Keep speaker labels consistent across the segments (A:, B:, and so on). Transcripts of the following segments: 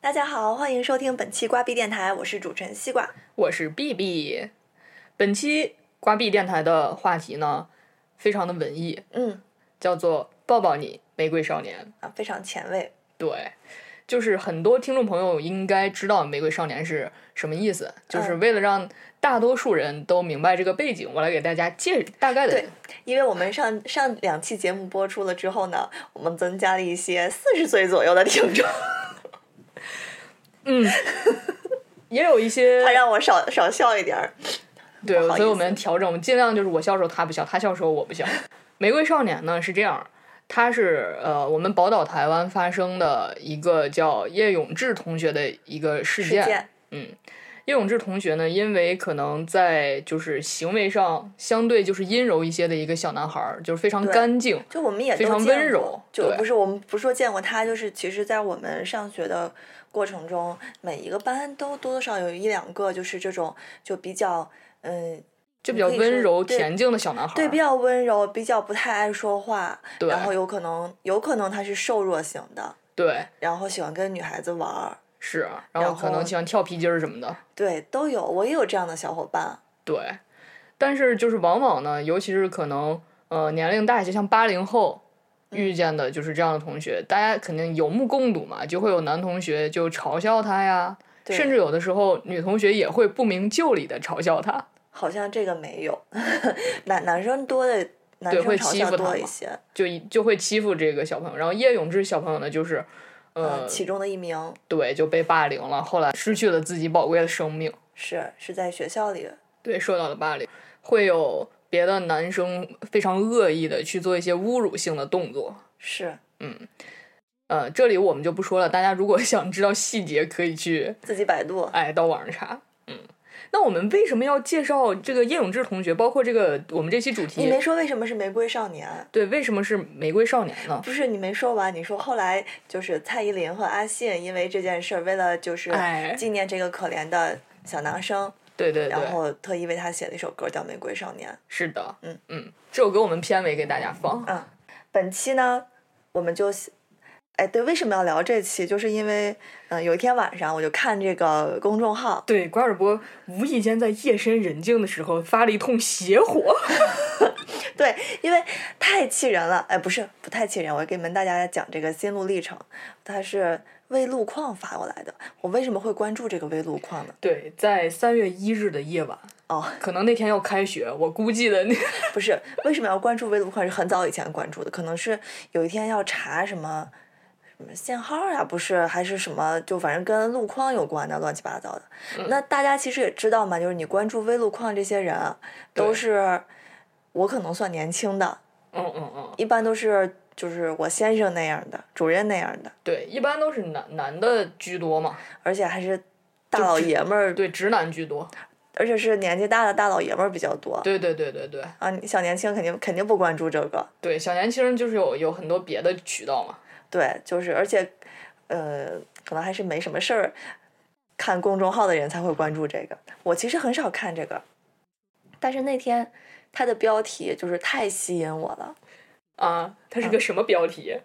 A: 大家好，欢迎收听本期瓜币电台，我是主持人西瓜。
B: 我是 B B。本期瓜币电台的话题呢，非常的文艺，
A: 嗯
B: 叫做“抱抱你，玫瑰少年
A: 啊，非常前卫。”。
B: 对，就是很多听众朋友应该知道“玫瑰少年”是什么意思，就是
A: 嗯
B: 为了让大多数人都明白这个背景，我来给大家介大概的
A: 对，因为我们上上两期节目播出了之后呢，我们增加了一些四十岁左右的听众，
B: 嗯，也有一些
A: 他让我少少笑一点儿。
B: 对，所以我们调整，我们尽量就是我笑的时候他不笑，他笑的时候我不笑。玫瑰少年呢是这样，他是呃我们宝岛台湾发生的一个叫叶永志同学的一个事件。
A: 事件，
B: 嗯，叶永志同学呢，因为可能在就是行为上相对就是阴柔一些的一个小男孩儿，就是非常干净。
A: 就我们也
B: 非常温柔
A: 就不是我们不是说见过他，就是其实，在我们上学的过程中，每一个班都多多少少有一两个就是这种就比较嗯。
B: 就比较温柔恬静的小男孩儿。
A: 对，比较温柔，比较不太爱说话，
B: 对
A: 然后有可能有可能他是瘦弱型的，
B: 对
A: 然后喜欢跟女孩子玩儿，
B: 是，然后
A: 然后
B: 可能喜欢跳皮筋儿什么的。
A: 对，都有，我也有这样的小伙伴，
B: 对，但是就是往往呢，尤其是可能呃年龄大一些，像八零后遇见的就是这样的同学，大家肯定有目共睹嘛，就会有男同学就嘲笑他呀，甚至有的时候女同学也会不明就里的嘲笑他，
A: 好像这个没有，男男生多的男生嘲笑
B: 欺负他
A: 一些，
B: 就一就会欺负这个小朋友。然后叶永志小朋友呢，就是呃、
A: 嗯，其中的一名
B: 对就被霸凌了，后来失去了自己宝贵的生命。
A: 是是在学校里，
B: 对，受到了霸凌，会有别的男生非常恶意的去做一些侮辱性的动作。
A: 是嗯
B: 呃，这里我们就不说了，大家如果 想知道细节，可以去
A: 自己百度，
B: 哎到网上查。嗯，那我们为什么要介绍这个叶永志同学？包括这个我们这期主题你
A: 没，说为什么是玫瑰少年？
B: 对，为什么是玫瑰少年呢？
A: 不是你没说完，你说后来就是蔡依林和阿信因为这件事儿，为了就是
B: 哎
A: 纪念这个可怜的小男生，
B: 对对对
A: 然，后特意为他写了一首歌叫《玫瑰少年》。
B: 是的，
A: 嗯
B: 嗯，这首歌我们片尾给大家放。
A: 嗯，本期呢，我们就，哎，对，为什么要聊这期？就是因为，嗯、有一天晚上我就看这个公众号，
B: 对，瓜尔博无意间在夜深人静的时候发了一通邪火。
A: 对，因为太气人了，哎，不是不太气人，我给你们大家讲这个心路历程，他是为路况发过来的。我为什么会关注这个微路况呢？
B: 对，在三月一日的夜晚，
A: 哦，
B: 可能那天要开学，我估计的那
A: 不是，为什么要关注微路况？是很早以前关注的，可能是有一天要查什么什么限号呀，不是，还是什么，就反正跟路况有关的，乱七八糟的。那大家其实也知道嘛，就是你关注微路况这些人啊，都是我可能算年轻的，
B: 嗯嗯嗯，
A: 一般都是就是我先生那样的，主任那样的，
B: 对，一般都是男男的居多嘛，
A: 而且还是大老爷们儿，
B: 对，直男居多。
A: 而且是年纪大的大老爷们儿比较多。
B: 对对对对对
A: 啊，小年轻肯定肯定不关注这个。
B: 对，小年轻人就是有有很多别的渠道嘛。
A: 对，就是而且，呃，可能还是没什么事儿，看公众号的人才会关注这个。我其实很少看这个，但是那天它的标题就是太吸引我了。
B: 啊，它是个什么标题？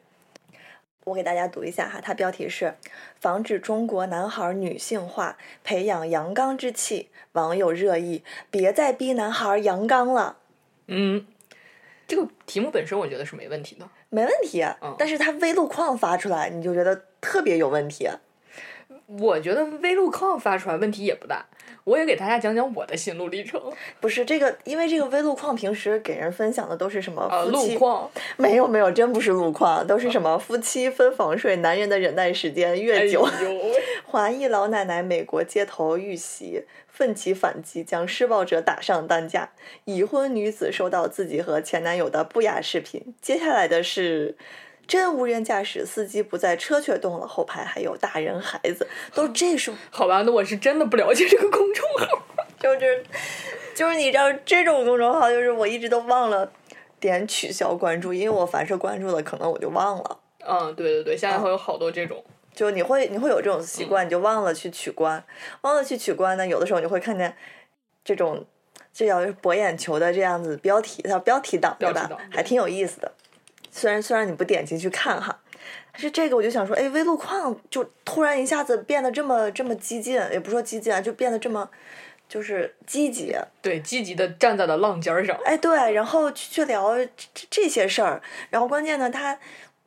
A: 我给大家读一下哈，它标题是“防止中国男孩女性化，培养阳刚之气”。网友热议：“别再逼男孩阳刚了。
B: 嗯，这个题目本身我觉得是没问题的。”
A: 没问题，啊
B: 嗯
A: 但是它微路况发出来，你就觉得特别有问题。
B: 我觉得微路况发出来问题也不大。我也给大家讲讲我的心路历程。
A: 不是这个，因为这个微路况平时给人分享的都是什么
B: 啊，
A: 夫妻
B: 路况，
A: 没有没有，真不是路况，都是什么夫妻分房睡，男人的忍耐时间
B: 哎
A: 越久。华裔老奶奶美国街头遇袭，奋起反击，将施暴者打上担架。已婚女子收到自己和前男友的不雅视频。接下来的是。真无人驾驶，司机不在，车却动了，后排还有大人孩子，都这种，
B: 好吧，那我是真的不了解这个公众号。
A: 就是，就是你知道这种公众号，就是我一直都忘了点取消关注，因为我凡是关注了，可能我就忘了。
B: 嗯，对对对，现在会有好多这种。
A: 就你会你会有这种习惯，你就忘了去取关，忘了去取关呢，有的时候你会看见这种这叫博眼球的这样子标题，它标题党对吧还挺有意思的。虽然虽然你不点进去看哈，但是这个，我就想说，哎，微路况就突然一下子变得这么这么激进，也不说激进啊，就变得这么就是积极。
B: 对，积极的站在了浪尖上。
A: 哎，对，然后去去聊这这些事儿，然后关键呢，他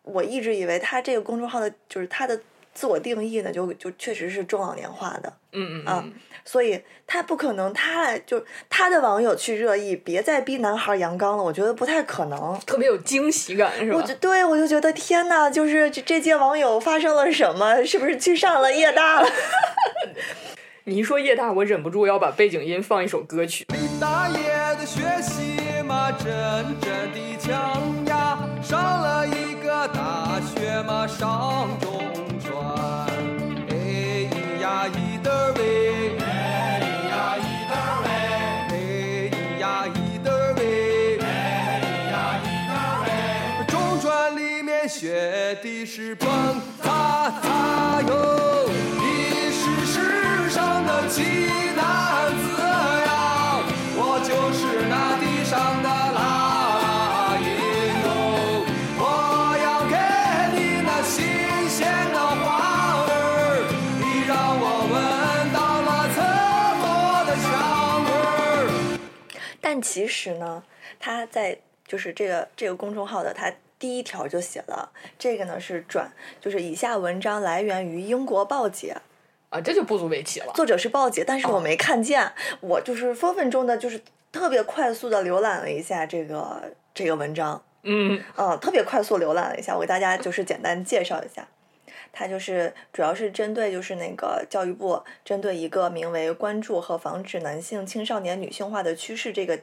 A: 我一直以为他这个公众号的，就是他的自我定义呢，就就确实是中老年化的。
B: 嗯嗯
A: 啊，所以他不可能，他就他的网友去热议，别再逼男孩阳刚了，我觉得不太可能。
B: 特别有惊喜感，是吧？
A: 我就对我就觉得天呐，就是这这届网友发生了什么？是不是去上了夜大了？
B: 你一说夜大，我忍不住要把背景音放一首歌曲。
C: 大爷的学习嘛，真正的强呀，上了一个大学嘛，上中学的是蹦擦擦哟，你是世上的奇男子
A: 但其实呢，他在就是这个这个公众号的他第一条就写了，这个呢是转，就是以下文章来源于英国报姐，
B: 啊，这就不足为奇了。
A: 作者是报姐，但是我没看见，我就是分分钟的，就是特别快速的浏览了一下这个这个文章，
B: 嗯，
A: 嗯，特别快速浏览了一下，我给大家就是简单介绍一下。它就是主要是针对就是那个教育部针对一个名为“关注和防止男性青少年女性化的趋势”这个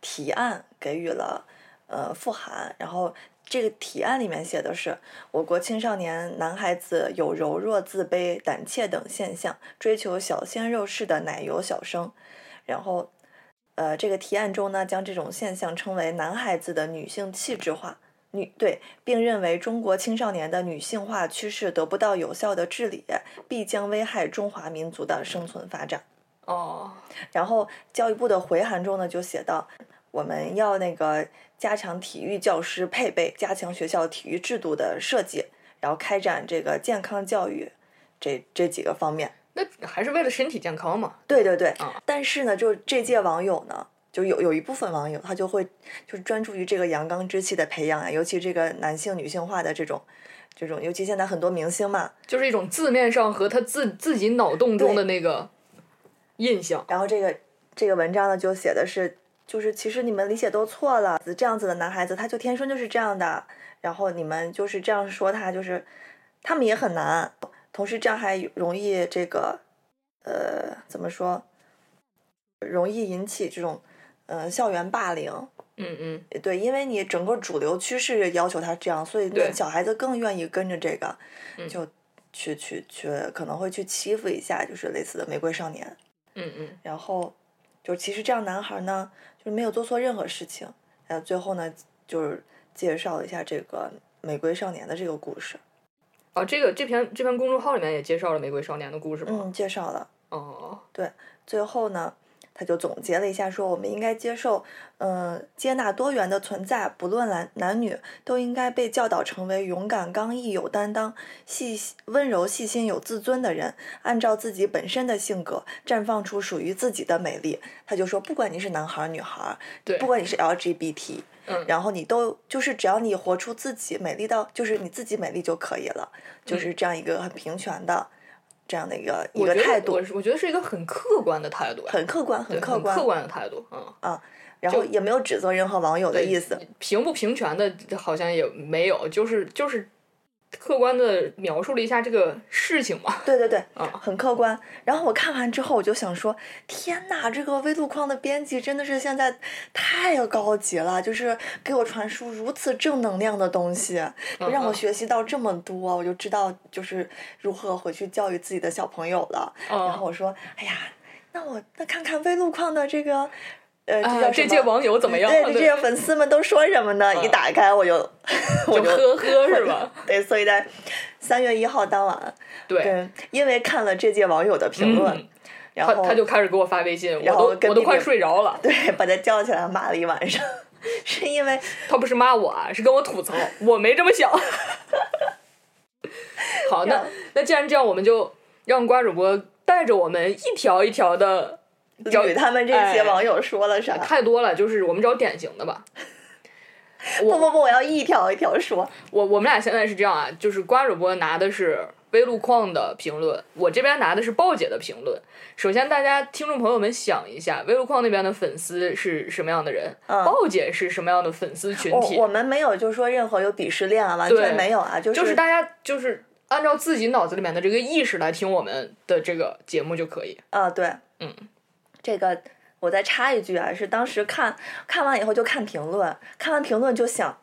A: 提案给予了呃复函，然后这个提案里面写的是我国青少年男孩子有柔弱、自卑、胆怯等现象，追求小鲜肉式的奶油小生，然后呃这个提案中呢将这种现象称为男孩子的女性气质化。女对，并认为中国青少年的女性化趋势得不到有效的治理，必将危害中华民族的生存发展。
B: 哦，
A: 然后教育部的回函中呢，就写到我们要那个加强体育教师配备，加强学校体育制度的设计，然后开展这个健康教育这这几个方面。
B: 那还是为了身体健康嘛。
A: 对对对，
B: 啊
A: 但是呢，就这届网友呢，就有有一部分网友他就会就是专注于这个阳刚之气的培养啊，尤其这个男性女性化的这种这种，尤其现在很多明星嘛，
B: 就是一种字面上和他自自己脑洞中的那个印象。
A: 然后这个这个文章呢，就写的是，就是其实你们理解都错了，这样子的男孩子他就天生就是这样的，然后你们就是这样说他，就是他们也很难，同时这样还容易这个呃怎么说，容易引起这种呃校园霸凌。
B: 嗯嗯，
A: 对，因为你整个主流趋势要求他这样，所以
B: 对
A: 小孩子更愿意跟着这个，
B: 嗯
A: 就去去去可能会去欺负一下，就是类似的玫瑰少年。
B: 嗯嗯，
A: 然后就其实这样男孩呢，就是没有做错任何事情。呃最后呢，就是介绍了一下这个玫瑰少年的这个故事。
B: 哦，这个这篇这篇公众号里面也介绍了玫瑰少年的故事吗？
A: 嗯，介绍了。
B: 哦，对
A: 最后呢，他就总结了一下，说我们应该接受，嗯、接纳多元的存在，不论男男女，都应该被教导成为勇敢、刚毅、有担当、细温柔、细心、有自尊的人，按照自己本身的性格，绽放出属于自己的美丽。他就说，不管你是男孩儿、女孩不管你是 LGBT，
B: 嗯。
A: 然后你都就是只要你活出自己美丽到，就是你自己美丽就可以了，就是这样一个很平权的这样的一个一个态度
B: 我，觉得是一个很客观的态度呀，
A: 很客观，
B: 很
A: 客观，
B: 客观的态度，嗯。
A: 然后也没有指责任何网友的意思。
B: 平不平权的好像也没有，就是就是客观的描述了一下这个事情嘛。
A: 对对对，
B: 啊
A: 很客观。然后我看完之后，我就想说，天呐，这个微路况的编辑真的是现在太高级了，就是给我传输如此正能量的东西，让我
B: 嗯
A: 学习到这么多，我就知道就是如何回去教育自己的小朋友了。
B: 嗯
A: 然后我说，哎呀，那我那看看微路况的这个。呃，这
B: 届网友怎么样？
A: 对，这些粉丝们都说什么呢？一
B: 嗯
A: 打开我就，我
B: 就呵呵 是吧？
A: 对，所以在三月一号当晚，
B: 对，
A: 因为看了这届网友的评论，
B: 嗯
A: 然后
B: 他他就开始给我发微信，我
A: 然后
B: 都我都快睡着了。
A: 对把他叫起来骂了一晚上，是因为
B: 他不是骂我啊，是跟我吐槽，我没这么想。好，那那既然这样，我们就让瓜主播带着我们一条一条的找
A: 捋他们这些
B: 哎
A: 网友说了啥？
B: 太多了，就是我们找典型的吧。
A: 不不不，我要一条一条说。
B: 我我们俩现在是这样啊，就是瓜主播拿的是微路况的评论，我这边拿的是鲍姐的评论。首先，大家听众朋友们想一下，微路况那边的粉丝是什么样的人？
A: 嗯
B: 鲍姐是什么样的粉丝群体？
A: 我我们没有就说任何有鄙视链啊，完全没有啊，就是
B: 就是大家就是按照自己脑子里面的这个意识来听我们的这个节目就可以。
A: 啊，对，
B: 嗯，
A: 这个我再插一句啊，是当时看看完以后就看评论，看完评论就想。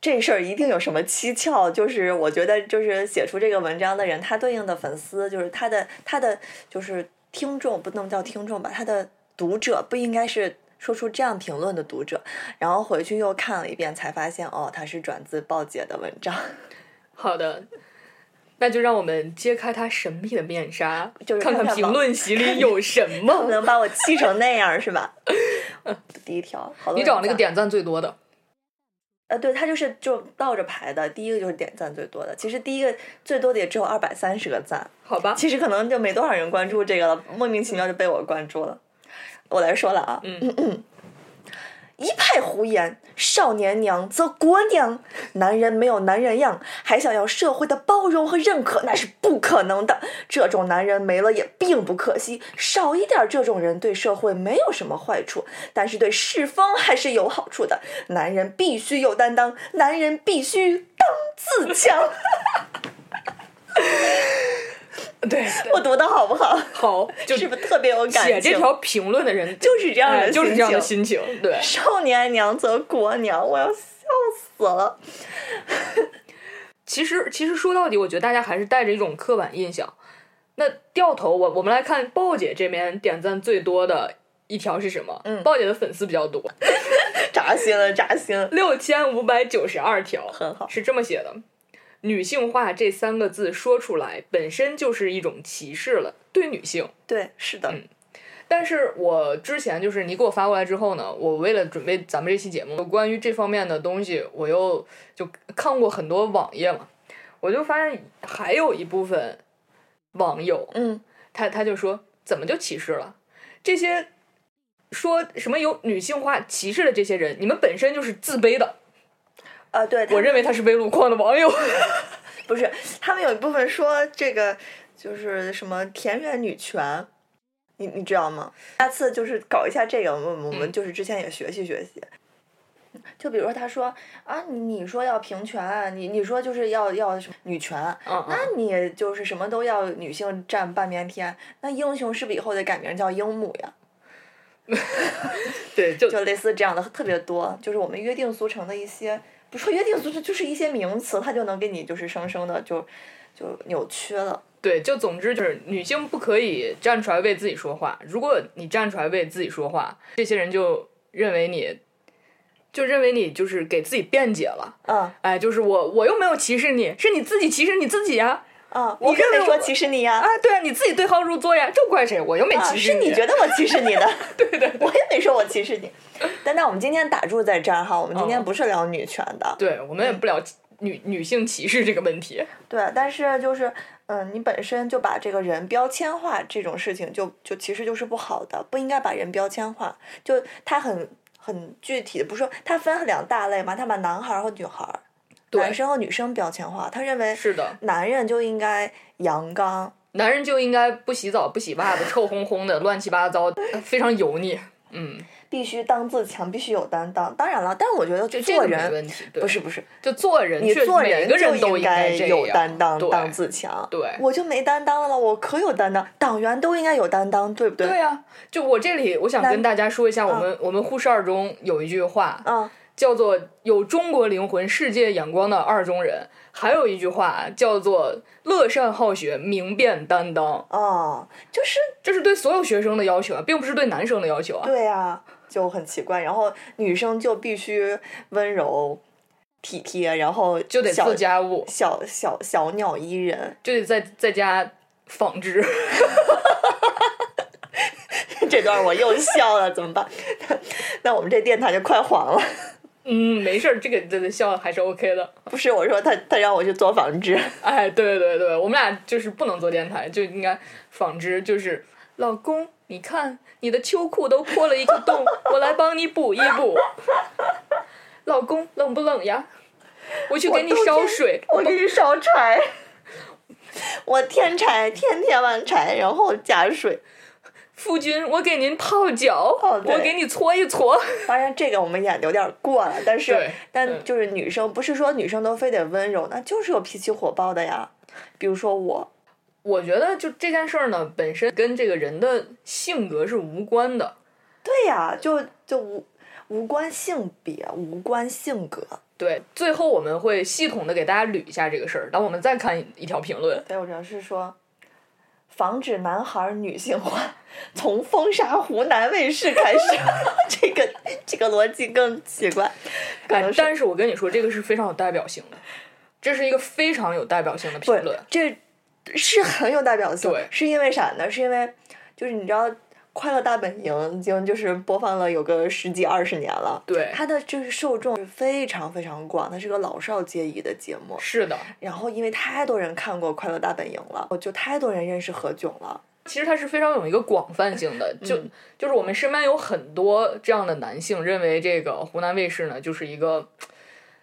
A: 这事儿一定有什么蹊跷，就是我觉得，就是写出这个文章的人，他对应的粉丝，就是他的他的就是听众，不能叫听众吧，他的读者不应该是说出这样评论的读者。然后回去又看了一遍，才发现哦，他是转自鲍姐的文章。
B: 好的，那就让我们揭开他神秘的面纱，
A: 就是
B: 看看评论席里有什
A: 不
B: 么。
A: 能把我气成那样是吧？第一条，
B: 你找那个点赞最多的，
A: 呃，对，他就是就倒着排的，第一个就是点赞最多的。其实第一个最多的也只有二百三十个赞，
B: 好吧？
A: 其实可能就没多少人关注这个了，莫名其妙就被我关注了。我来说了啊，
B: 嗯
A: 一派胡言，少年娘则国娘，男人没有男人样，还想要社会的包容和认可，那是不可能的。这种男人没了也并不可惜，少一点这种人对社会没有什么坏处，但是对世风还是有好处的。男人必须有担当，男人必须当自强。
B: 对，
A: 我读的好不好？
B: 好，就是
A: 不是特别有感情？
B: 写这条评论的人
A: 就是这样的
B: 哎就是这样的
A: 心
B: 心情。对，
A: 少年娘则国娘，我要笑死了。
B: 其实其实说到底，我觉得大家还是带着一种刻板印象。那掉头，我我们来看鲍姐这边点赞最多的一条是什么？
A: 嗯
B: 鲍姐的粉丝比较多，
A: 扎心了，扎心了。
B: 六千五百九十二条，
A: 很好
B: 是这么写的。女性化这三个字说出来本身就是一种歧视了，对女性。
A: 对，是的，
B: 嗯但是我之前就是你给我发过来之后呢，我为了准备咱们这期节目，关于这方面的东西，我又就看过很多网页嘛，我就发现还有一部分网友，
A: 嗯，
B: 他他就说怎么就歧视了？这些说什么有女性化歧视的这些人，你们本身就是自卑的。
A: 啊，对，
B: 我认为他是被路况的网友。
A: 不是，他们有一部分说这个就是什么田园女权，你你知道吗？下次就是搞一下这个，我们我们
B: 嗯
A: 就是之前也学习学习。就比如说，他说啊，你说要平权，你你说就是要要什么女权，
B: 嗯
A: 那你就是什么都要女性占半边天，那英雄是不是以后得改名叫英母呀？
B: 对，就
A: 就类似这样的特别多，就是我们约定俗成的一些，不说约定俗成，就是一些名词，它就能给你就是生生的就就扭曲了。
B: 对，就总之就是女性不可以站出来为自己说话。如果你站出来为自己说话，这些人就认为你，就认为你就是给自己辩解了。
A: 嗯
B: 哎，就是我我又没有歧视你，是你自己歧视你自己呀。
A: 啊，
B: 你
A: 我可
B: 认为我
A: 没说歧视你呀，
B: 啊，对啊，你自己对号入座呀，这怪谁？我又没
A: 啊，
B: 歧视你
A: 是你觉得我歧视你的，
B: 对对对
A: 我也没说我歧视你。但但我们今天打住在这儿哈，我们今天
B: 嗯
A: 不是聊女权的，
B: 对，我们也不聊女女性歧视这个问题。
A: 对，但是就是，嗯，你本身就把这个人标签化这种事情就，就其实就是不好的，不应该把人标签化。就他很很具体的，不是说他分两大类嘛，他把男孩儿和女孩男生和女生标签化，他认为
B: 是的，
A: 男人就应该阳刚，
B: 男人就应该不洗澡、不洗袜子，臭烘烘的、乱七八糟，非常油腻。嗯，
A: 必须当自强，必须有担当。当然了，但是我觉得做人
B: 问题。对
A: 不是不是，
B: 就做人
A: 你做人
B: 个人
A: 就
B: 都
A: 应该有担当，当自强。
B: 对
A: 我就没担当了吗？我可有担当，党员都应该有担当，对不对？
B: 对呀、就我这里，我想跟大家说一下，我们、我们护士二中有一句话，
A: 嗯，
B: 叫做“有中国灵魂、世界眼光的二中人”，还有一句话叫做“乐善好学、明辨担当
A: 哦，就是”，
B: 这是对所有学生的要求啊，并不是对男生的要求啊。
A: 对呀、就很奇怪。然后女生就必须温柔体贴，然后
B: 就得做家务，
A: 小小小鸟依人。
B: 就得在在家纺织。
A: 这段我又笑了，怎么办？那我们这电台就快黄了。
B: 嗯，没事儿，这个这个笑还是 OK 的。
A: 不是我说他他让我去做纺织，
B: 哎，对对对，我们俩就是不能做电台，就应该纺织，就是老公，你看你的秋裤都破了一个洞，我来帮你补一补。老公，冷不冷呀？我去给你烧水。
A: 我给你烧柴，我添柴，天天完柴，然后加水。
B: 夫君，我给您泡脚，
A: 哦对
B: 我给你搓一搓。
A: 当然，这个我们演的有点过了，但是但就是女生不是说女生都非得温柔，那就是有脾气火爆的呀。比如说我，
B: 我觉得就这件事儿呢，本身跟这个人的性格是无关的。
A: 对呀，就就无无关性别，无关性格。
B: 对，最后我们会系统的给大家捋一下这个事儿，然后我们再看一条评论。
A: 对，我主要是说，防止男孩儿女性化，从封杀湖南卫视开始，这个这个逻辑更奇怪。可能，是
B: 哎但是我跟你说，这个是非常有代表性的，这是一个非常有代表性的评论。
A: 这是很有代表性。
B: 对
A: 是因为啥呢？是因为就是你知道，《快乐大本营》已经就是播放了有个十几二十年了。
B: 对，
A: 它的就是受众是非常非常广，它是个老少皆宜的节目。
B: 是的，
A: 然后因为太多人看过《快乐大本营》了，我就太多人认识何炅了。
B: 其实它是非常有一个广泛性的，就、
A: 嗯
B: 就是我们身边有很多这样的男性认为这个湖南卫视呢就是一个。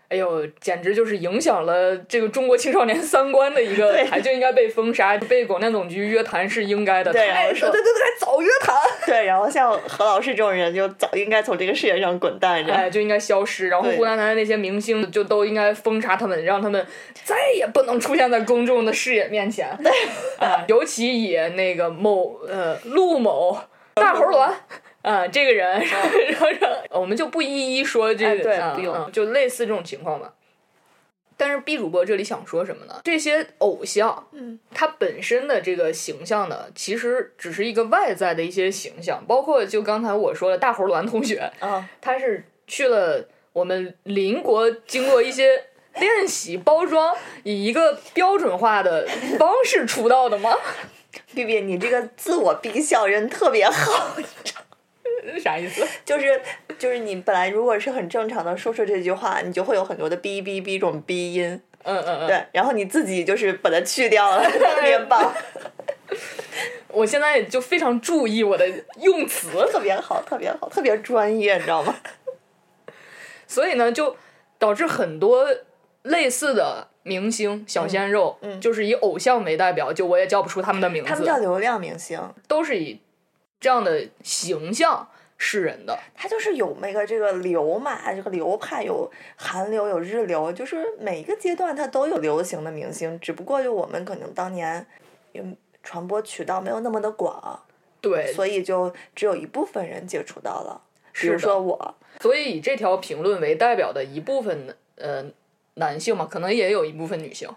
B: 哎呦，简直就是影响了这个中国青少年三观的一个就应该被封杀，被广电总局约谈是应该的。
A: 对然后说
B: 太对对对，早约谈，
A: 对，然后像何老师这种人，就早应该从这个世界上滚蛋着。
B: 哎，就应该消失。然后
A: 对
B: 湖南台的那些明星就都应该封杀他们，让他们再也不能出现在公众的视野面前。对，啊，尤其以那个某呃陆某大猴卵。啊，这个人，然后然后我们就不一一说这
A: 哎
B: 个，嗯
A: 对不用
B: 嗯就类似这种情况吧。但是 B 主播这里想说什么呢？这些偶像，
A: 嗯，
B: 他本身的这个形象呢，其实只是一个外在的一些形象，包括就刚才我说的大猴栾同学，
A: 啊，
B: 他是去了我们邻国，经过一些练习包装，以一个标准化的方式出道的吗？
A: B B，你这个自我逼笑人特别好，
B: 啥意思？
A: 就是就是你本来如果是很正常的说出这句话，你就会有很多的哔哔哔这种鼻音，
B: 嗯嗯嗯。
A: 对，然后你自己就是把它去掉了，特别棒，
B: 我现在就非常注意我的用词，
A: 特别好，特别好，特别专业，你知道吗？
B: 所以呢，就导致很多类似的明星小鲜肉，
A: 嗯
B: 就是以偶像为代表，就我也叫不出他们的名字，
A: 他们叫流量明星，
B: 都是以这样的形象示人的。
A: 他就是有那个这个流嘛，这个流派有韩流有日流，就是每一个阶段它都有流行的明星，只不过就我们可能当年嗯传播渠道没有那么的广，
B: 对，
A: 所以就只有一部分人接触到了，比如
B: 是
A: 说我，
B: 所以以这条评论为代表的一部分呃男性嘛，可能也有一部分女性。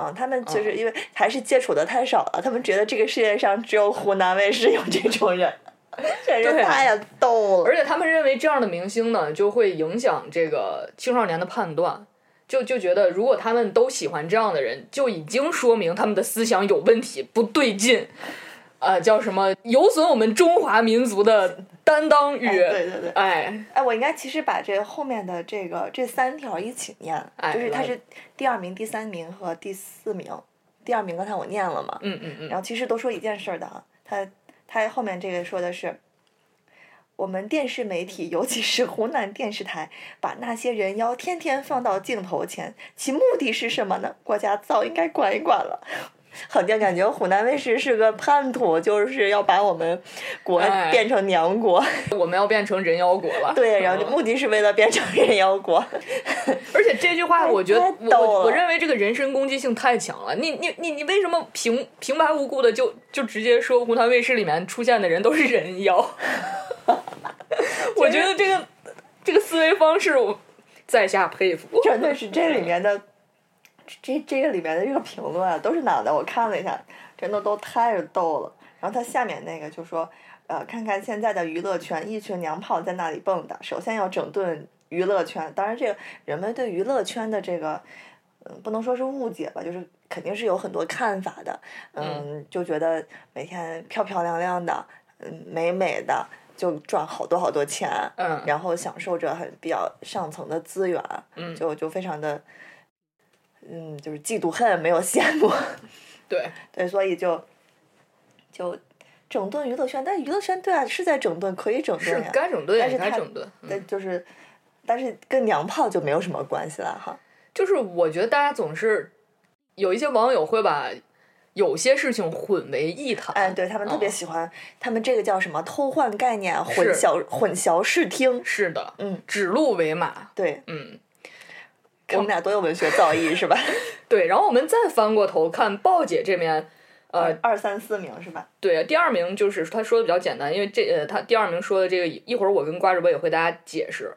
A: 嗯，他们就是因为还是接触的太少了，他们觉得这个世界上只有湖南卫视有这种人，真是
B: 对
A: 太逗了。
B: 而且他们认为这样的明星呢，就会影响这个青少年的判断，就就觉得如果他们都喜欢这样的人，就已经说明他们的思想有问题，不对劲。呃，叫什么？有损我们中华民族的担当与
A: 哎对对对
B: 哎
A: 哎，我应该其实把这后面的这个这三条一起念，
B: 哎
A: 就是他是第二名、第三名和第四名。第二名刚才我念了嘛，
B: 嗯嗯嗯，
A: 然后其实都说一件事儿的啊，他他后面这个说的是，我们电视媒体，尤其是湖南电视台，把那些人妖天天放到镜头前，其目的是什么呢？国家早应该管一管了。好像感觉湖南卫视是个叛徒，就是要把我们国
B: 哎
A: 变成娘国。
B: 我们要变成人妖国了。
A: 对，然后
B: 嗯
A: 目的是为了变成人妖国。
B: 而且这句话，我觉得
A: 太
B: 我我我认为这个人身攻击性太强了。你你你你为什么平平白无故的就就直接说湖南卫视里面出现的人都是人妖？我觉得这个这个思维方式，我在下佩服。
A: 真的是这里面的，这这个里面的这个评论啊，都是哪的？我看了一下，真的都太逗了。然后他下面那个就说，呃，看看现在的娱乐圈，一群娘炮在那里蹦跶。首先要整顿娱乐圈，当然这个人们对娱乐圈的这个，嗯，不能说是误解吧，就是肯定是有很多看法的。嗯，就觉得每天漂漂亮亮的，嗯，美美的。就赚好多好多钱，
B: 嗯
A: 然后享受着很比较上层的资源，
B: 嗯
A: 就就非常的，嗯，就是嫉妒恨，没有羡慕，
B: 对，
A: 对，所以就就整顿娱乐圈，但娱乐圈对啊是在整顿，可以整顿
B: 是，该整顿也
A: 但是
B: 整顿。嗯
A: 但就是，但是跟娘炮就没有什么关系了哈。
B: 就是我觉得大家总是有一些网友会把有些事情混为一谈。
A: 哎，对他们特别
B: 嗯
A: 喜欢，他们这个叫什么偷换概念、混淆、混淆视听。
B: 是的，
A: 嗯，
B: 指鹿为马。
A: 对，
B: 嗯，
A: 我们俩多有文学造诣是吧？
B: 对。然后我们再翻过头看鲍姐这边，呃，
A: 二三四名是吧？
B: 对，第二名就是他说的比较简单，因为这呃，他第二名说的这个一会儿我跟瓜主播也会大家解释，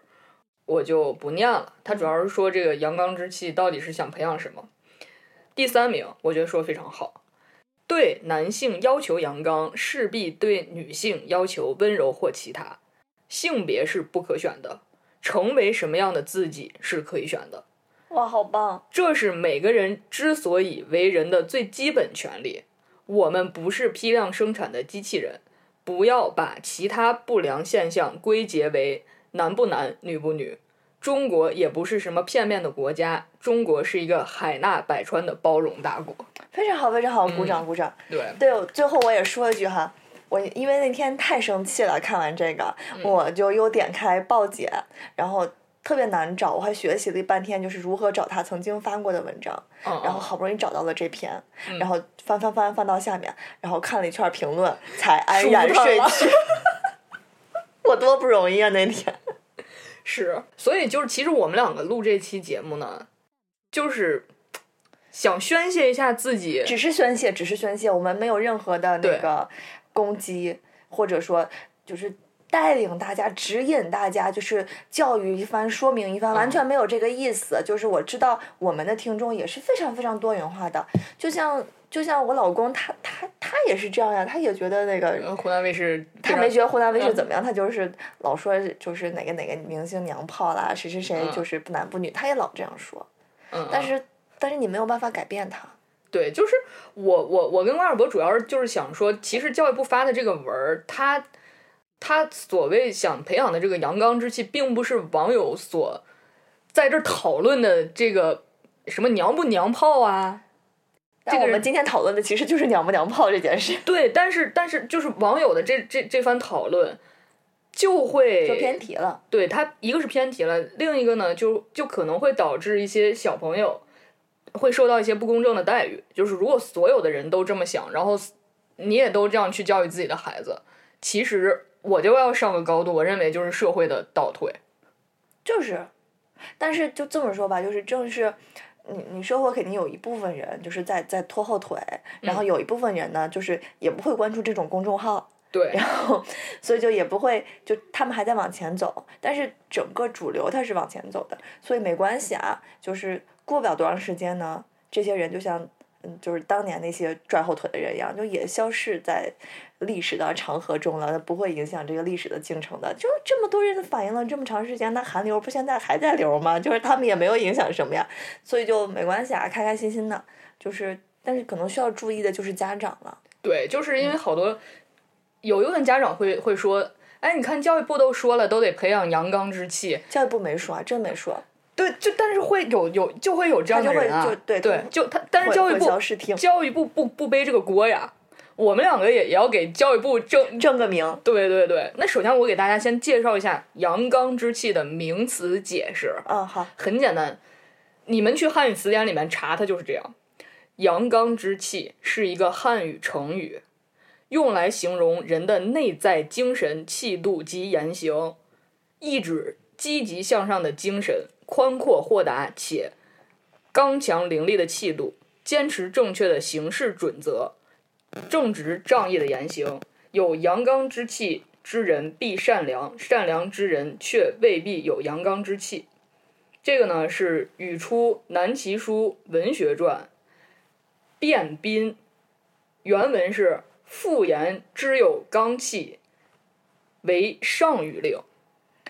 B: 我就不念了。他主要是说这个阳刚之气到底是想培养什么。第三名，我觉得说的非常好，对男性要求阳刚，势必对女性要求温柔或其他。性别是不可选的，成为什么样的自己是可以选的。
A: 哇，好棒！
B: 这是每个人之所以为人的最基本权利。我们不是批量生产的机器人，不要把其他不良现象归结为男不男、女不女。中国也不是什么片面的国家，中国是一个海纳百川的包容大国。
A: 非常好，非常好，鼓掌，鼓掌。
B: 对，
A: 对，最后我也说一句哈，我因为那天太生气了，看完这个，我就又点开报姐，然后特别难找，我还学习了半天，就是如何找他曾经翻过的文章，
B: 嗯，
A: 然后好不容易找到了这篇，
B: 嗯
A: 然后翻翻翻翻到下面，然后看了一圈评论，才 安然睡去。我多不容易啊！那天，
B: 是，所以就是其实我们两个录这期节目呢，就是想宣泄一下自己。
A: 只是宣泄，只是宣泄，我们没有任何的那个攻击，或者说就是带领大家、指引大家，就是教育一番、说明一番，完
B: 嗯
A: 全没有这个意思。就是我知道我们的听众也是非常非常多元化的，就像就像我老公他他他也是这样呀，他也觉得那个。
B: 呃湖南卫视
A: 他没觉得湖南卫视
B: 嗯
A: 怎么样，他就是老说就是哪个哪个明星娘炮啦，谁谁谁
B: 嗯
A: 就是不男不女，他也老这样说。但是但是你没有办法改变他。
B: 对，就是我我我跟王尔博主要是就是想说，其实教育部发的这个文儿，他他所谓想培养的这个阳刚之气，并不是网友所在这儿讨论的这个什么娘不娘炮啊。
A: 但我们
B: 这个人
A: 今天讨论的其实就是娘不娘炮这件事，
B: 对，但是但是就是网友的这这这番讨论，就会
A: 就偏题了。
B: 对他一个是偏题了，另一个呢就就可能会导致一些小朋友会受到一些不公正的待遇。就是如果所有的人都这么想，然后你也都这样去教育自己的孩子，其实我就要上个高度，我认为就是社会的倒退。
A: 就是，但是就这么说吧，就是正是你你社会肯定有一部分人就是在在拖后腿，然后有一部分人呢，就是也不会关注这种公众号，
B: 对
A: 然后所以就也不会就他们还在往前走，但是整个主流它是往前走的，所以没关系啊，就是过不了多长时间呢，这些人就像。嗯，就是当年那些拽后腿的人一样，就也消失在历史的长河中了，不会影响这个历史的进程的。就这么多人反映了这么长时间，那韩流不现在还在流吗？就是他们也没有影响什么呀，所以就没关系啊，开开心心的。就是，但是可能需要注意的就是家长了。
B: 对，就是
A: 嗯
B: 因为好多、有一部分家长会会说，哎，你看教育部都说了，都得培养阳刚之气，
A: 教育部没说啊，真没说，
B: 对，就但是会有有就会有这样的
A: 他就会
B: 人啊，
A: 就对，
B: 对就他，但是教育部教育部不不背这个锅呀，我们两个也也要给教育部正。
A: 正个名。
B: 对对对，那首先我给大家先介绍一下阳刚之气的名词解释，
A: 嗯，好，
B: 很简单，你们去汉语词典里面查，它就是这样。阳刚之气是一个汉语成语，用来形容人的内在精神气度及言行，意指积极向上的精神、宽阔豁达且刚强凌厉的气度，坚持正确的行事准则，正直仗义的言行。有阳刚之气之人必善良，善良之人却未必有阳刚之气。这个呢是语出《南齐书文学传》，卞斌，原文是“妇言之有刚气，为上语令”。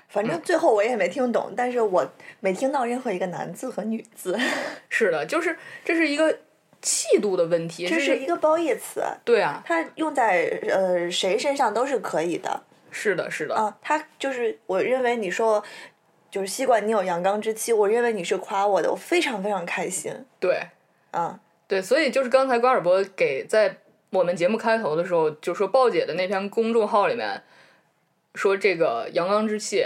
A: 反正最后我也没听懂，但是我没听到任何一个男字和女字，
B: 是的，就是这是一个气度的问题，
A: 这是一个褒义词，
B: 对啊，
A: 它用在呃谁身上都是可以的。
B: 是的，是的，
A: 啊，他就是我认为你说就是西瓜你有阳刚之气，我认为你是夸我的，我非常非常开心
B: 对
A: 啊。
B: 对，所以就是刚才关尔博给在我们节目开头的时候就说鲍姐的那篇公众号里面说这个阳刚之气。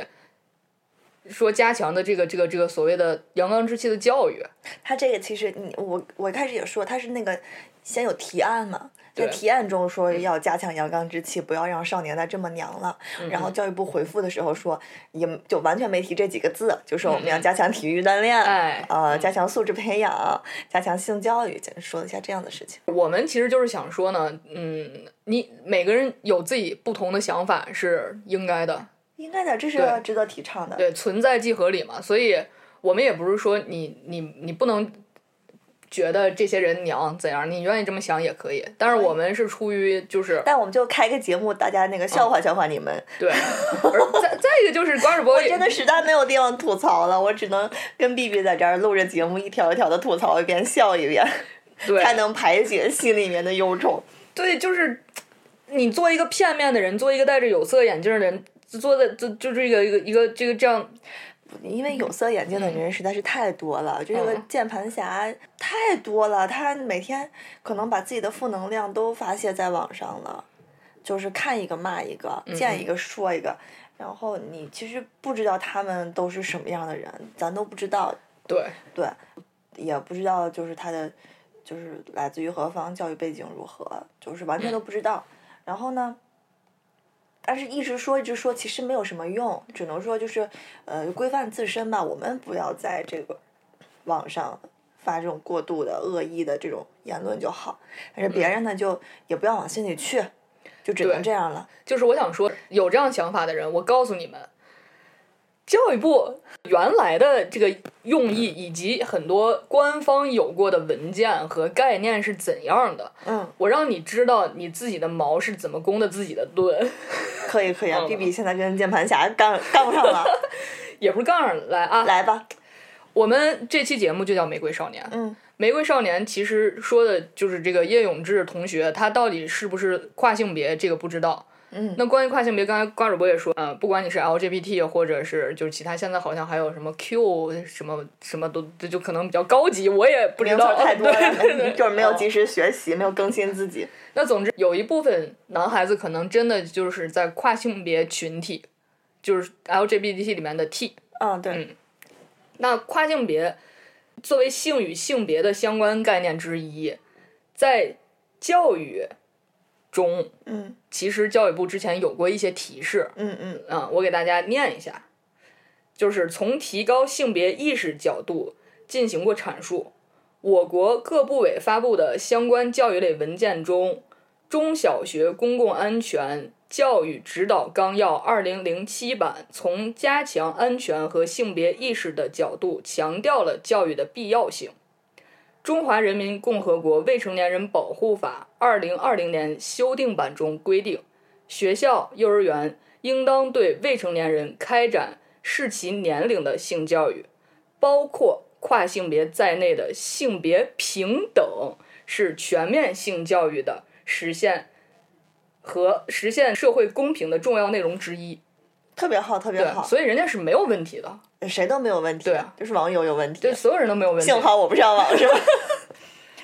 B: 说加强的这个这个这个所谓的阳刚之气的教育，
A: 他这个其实你我我一开始也说他是那个先有提案嘛，在提案中说要加强阳刚之气，不要让少年再这么娘了。然后教育部回复的时候说，也就完全没提这几个字，就说我们要加强体育锻炼，
B: 哎
A: 呃，加强素质培养，加强性教育，简说了一下这样的事情。
B: 我们其实就是想说呢，嗯，你每个人有自己不同的想法是应该的，
A: 应该的，这是
B: 对
A: 值得提倡的。
B: 对，存在即合理嘛，所以我们也不是说你你你不能觉得这些人娘怎样，你愿意这么想也可以，但是我们是出于就是
A: 但我们就开个节目，大家那个笑话笑话你们。
B: 对，而再再一个就是
A: 我真的实在没有地方吐槽了，我只能跟 B B 在这儿录着节目，一条一条的吐槽一遍，笑一遍，
B: 对
A: 才能排解心里面的忧愁。
B: 对，就是你做一个片面的人，做一个戴着有色眼镜的人，做的就就这个一个一个这个这样，
A: 因为有色眼镜的人实在是太多了，这个
B: 嗯
A: 键盘侠太多了，他每天可能把自己的负能量都发泄在网上了，就是看一个骂一个，见一个说一个，然后你其实不知道他们都是什么样的人，咱都不知道，
B: 对。
A: 对，也不知道就是他的就是来自于何方，教育背景如何，就是完全都不知道。然后呢，但是一直说一直说，其实没有什么用，只能说就是呃规范自身吧，我们不要在这个网上发这种过度的恶意的这种言论就好，但是别人呢就也不要往心里去，就只能这样了。
B: 就是我想说，有这样想法的人，我告诉你们，教育部原来的这个用意以及很多官方有过的文件和概念是怎样的，
A: 嗯，
B: 我让你知道你自己的矛是怎么攻的自己的盾，
A: 可以可以啊
B: 嗯
A: ，B B 现在跟键盘侠杠杠上了，
B: 也不是杠上来啊。
A: 来吧，
B: 我们这期节目就叫《玫瑰少年》。
A: 嗯。
B: 玫瑰少年其实说的就是这个叶永志同学，他到底是不是跨性别，这个不知道。
A: 嗯，
B: 那关于跨性别，刚才瓜主播也说，呃，不管你是 LGBT 或者是就是其他，现在好像还有什么 Q 什么什么都，这就可能比较高级，我也不知道。
A: 太 多了，
B: 对对对
A: 就是没有
B: 哦
A: 及时学习，没有更新自己。
B: 那总之，有一部分男孩子可能真的就是在跨性别群体，就是 LGBT 里面的 T。
A: 嗯，对，
B: 那跨性别作为性与性别的相关概念之一，在教育中，
A: 嗯
B: 其实教育部之前有过一些提示，
A: 嗯嗯
B: 啊、我给大家念一下，就是从提高性别意识角度进行过阐述。我国各部委发布的相关教育类文件中，《中小学公共安全教育指导纲要（二零零七版）》从加强安全和性别意识的角度，强调了教育的必要性。《中华人民共和国未成年人保护法》二零二零年修订版中规定，学校、幼儿园应当对未成年人开展视其年龄的性教育，包括跨性别在内的性别平等是全面性教育的实现和实现社会公平的重要内容之一。
A: 特别好，特别，好，
B: 所以人家是没有问题的，
A: 谁都没有问题，
B: 对啊
A: 就是网友有问题
B: 对，。所有人都没有问题。
A: 幸好我不上网 是吧？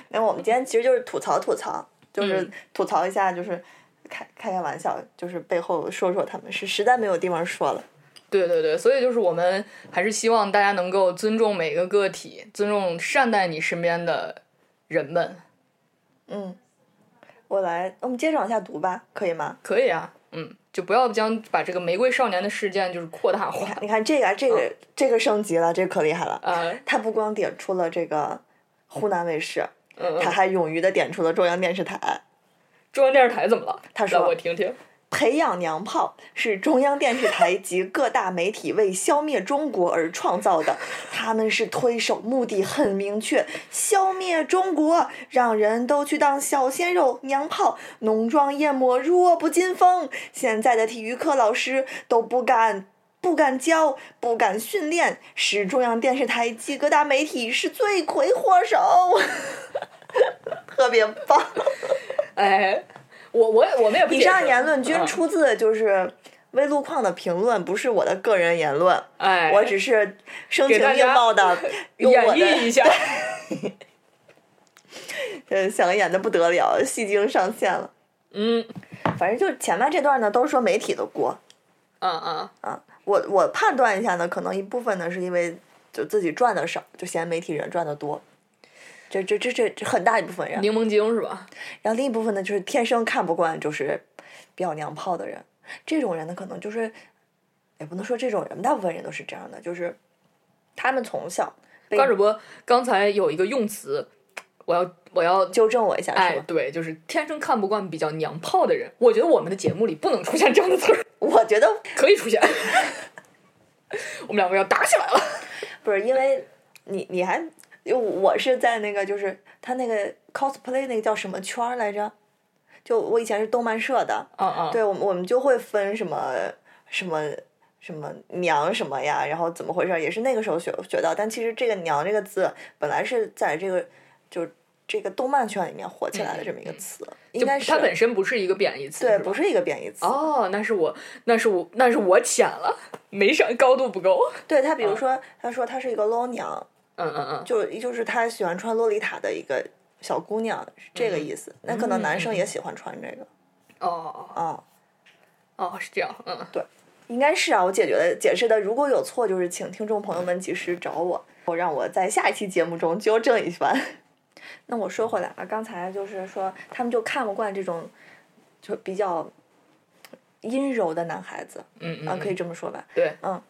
A: 那我们今天其实就是吐槽吐槽，就是
B: 嗯
A: 吐槽一下，就是开开开玩笑，就是背后说说他们是实在没有地方说了。
B: 对对对，所以就是我们还是希望大家能够尊重每个个体，尊重善待你身边的人们，
A: 嗯，我来，我们接着往下读吧，可以吗？
B: 可以啊，嗯，就不要将把这个玫瑰少年的事件就是扩大化，
A: 你看这个，这个，这个升级了，这个可厉害了。
B: 呃，
A: 他不光点出了这个湖南卫视，
B: 嗯，
A: 他还勇于的点出了中央电视台。
B: 中央电视台怎么了？
A: 他说
B: 我听听。
A: 培养娘炮是中央电视台及各大媒体为消灭中国而创造的，他们是推手，目的很明确，消灭中国，让人都去当小鲜肉、娘炮，浓妆艳抹，弱不禁风。现在的体育课老师都不敢。不敢教，不敢 训练，使中央电视台及各大媒体是罪魁祸首，特别棒。
B: 哎，我我我们也不
A: 以上言论均
B: 嗯
A: 出自就是微路况的评论不是我的个人言论，
B: 哎，
A: 我只是声情并茂的 用
B: 演
A: 我的
B: 绎一下。
A: 呃想演的不得了，戏精上线了。
B: 嗯
A: 反正就前面这段呢，都是说媒体的锅
B: 嗯嗯，
A: 啊。我我判断一下呢，可能一部分呢是因为就自己赚的少，就嫌媒体人赚的多。这这这这这很大一部分人，
B: 柠檬精是吧？
A: 然后另一部分呢，就是天生看不惯就是比较娘炮的人。这种人呢，可能就是也不能说这种人，大部分人都是这样的，就是他们从小被
B: 关主播刚才有一个用词，我要我要
A: 纠正我一下，
B: 哎对，就是天生看不惯比较娘炮的人。我觉得我们的节目里不能出现这样的词儿，
A: 我觉得
B: 可以出现。我们两个要打起来了。
A: 不是因为你你还就我是在那个就是他那个 cosplay 那个叫什么圈儿来着？就我以前是动漫社的，对我们我们就会分什么什么什么娘什么呀，然后怎么回事，也是那个时候学学到。但其实这个“娘”这个字本来是在这个就这个动漫圈里面火起来的这么一个词，应该是
B: 它本身不是一个贬义词，
A: 对，
B: 吧
A: 不是一个贬义词。
B: 哦，那是我，那是我，那是我浅了，没上高度不够。
A: 对他，比如说他说他是一个 low 娘，
B: 嗯嗯嗯，
A: 就就是他喜欢穿洛丽塔的一个小姑娘，是这个意思。那可能男生也喜欢穿这个
B: 哦
A: 哦、
B: 哦，是这样，嗯，对
A: 应该是啊。我解决的解释的如果有错，就是请听众朋友们及时找我，我让我在下一期节目中纠正一番。那我说回来啊，刚才就是说他们就看不惯这种就比较阴柔的男孩子
B: 嗯嗯，
A: 啊，可以
B: 嗯
A: 这么说吧？
B: 对，嗯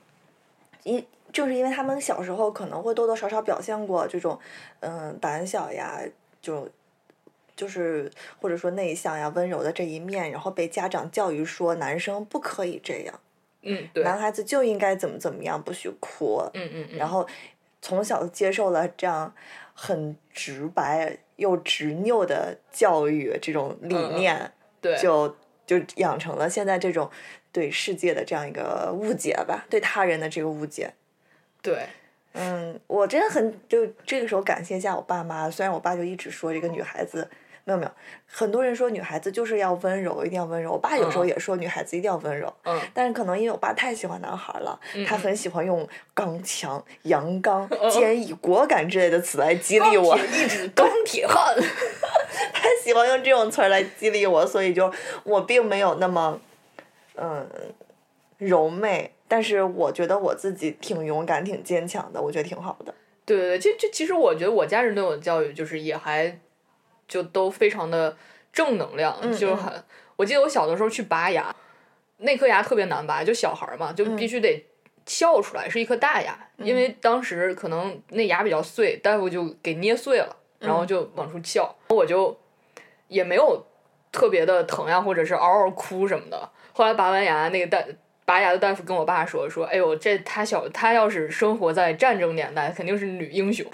A: 因正是因为他们小时候可能会多多少少表现过这种，嗯，胆小呀，就就是或者说内向呀、温柔的这一面，然后被家长教育说男生不可以这样，
B: 嗯对，
A: 男孩子就应该怎么怎么样，不许哭，
B: 嗯嗯嗯，
A: 然后从小接受了这样很直白又执拗的教育这种理念，
B: 对，
A: 就就养成了现在这种对世界的这样一个误解吧，对他人的这个误解。
B: 对，
A: 嗯，我真的很就这个时候感谢一下我爸妈，虽然我爸就一直说这个女孩子没有没有，很多人说女孩子就是要温柔，一定要温柔。我爸有时候
B: 嗯
A: 也说女孩子一定要温柔，
B: 嗯
A: 但是可能因为我爸太喜欢男孩了，他
B: 嗯
A: 很喜欢用刚强、阳刚、坚毅、果敢之类的词来激励我，
B: 钢铁汉。
A: 他喜欢用这种词儿来激励我，所以就我并没有那么嗯柔媚。但是我觉得我自己挺勇敢、挺坚强的，我觉得挺好的。
B: 对对对，这这其实我觉得我家人对我的教育就是也还就都非常的正能量，
A: 嗯
B: 就很。我记得我小的时候去拔牙，那颗牙特别难拔，就小孩儿嘛，就
A: 嗯
B: 必须得撬出来，是一颗大牙，因为当时可能那牙比较碎，大夫就给捏碎了，然
A: 嗯
B: 后就往出撬，我就也没有特别的疼呀，或者是嗷嗷哭什么的。后来拔完牙，那个大拔牙的大夫跟我爸说说，哎呦，这他小他要是生活在战争年代，肯定是女英雄。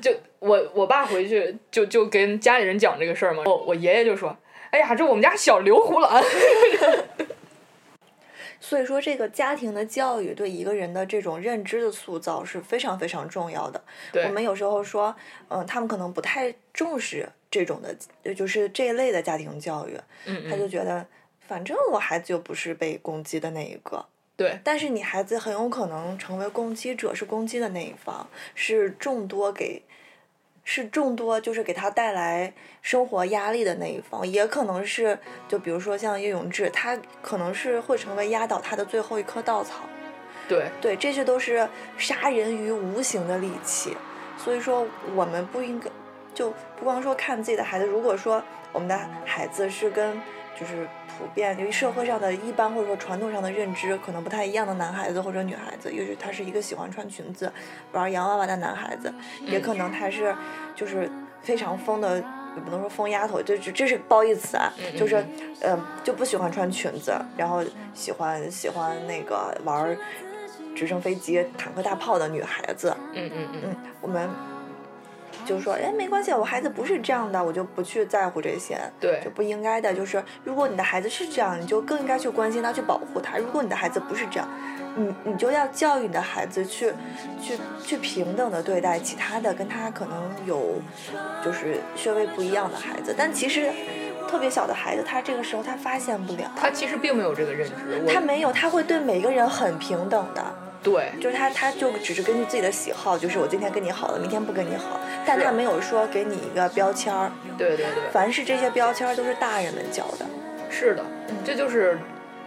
B: 就我我爸回去就就跟家里人讲这个事儿嘛，我我爷爷就说，哎呀，这我们家小刘胡兰。
A: 所以说，这个家庭的教育对一个人的这种认知的塑造是非常非常重要的。我们有时候说，嗯，他们可能不太重视这种的，呃就是这一类的家庭教育，
B: 嗯嗯，
A: 他就觉得，反正我孩子又不是被攻击的那一个。
B: 对
A: 但是你孩子很有可能成为攻击者，是攻击的那一方，是众多给，是众多就是给他带来生活压力的那一方，也可能是就比如说像叶永志，他可能是会成为压倒他的最后一棵稻草。
B: 对
A: 对，这些都是杀人于无形的利器。所以说，我们不应该就不光说看自己的孩子，如果说我们的孩子是跟就是普遍由于社会上的一般或者说传统上的认知可能不太一样的男孩子或者女孩子，也许他是一个喜欢穿裙子、玩洋娃娃的男孩子，也可能他是就是非常疯的。也不能说疯丫头，就这这是褒义词啊，就是，嗯、呃，就不喜欢穿裙子，然后喜欢喜欢那个玩直升飞机、坦克大炮的女孩子，
B: 嗯嗯嗯，
A: 嗯，我们就说，哎，没关系，我孩子不是这样的，我就不去在乎这些，
B: 对
A: 就不应该的。就是如果你的孩子是这样，你就更应该去关心他，去保护他。如果你的孩子不是这样，你你就要教育你的孩子去去去平等的对待其他的跟他可能有就是稍微不一样的孩子。但其实特别小的孩子，他这个时候他发现不了，
B: 他其实并没有这个认知。
A: 他没有，他会对每个人很平等的。
B: 对，
A: 就是他，他就只是根据自己的喜好，就是我今天跟你好了，明天不跟你好，但他没有说给你一个标签儿。
B: 对对对，
A: 凡是这些标签儿都是大人们教的。
B: 是的，这就是，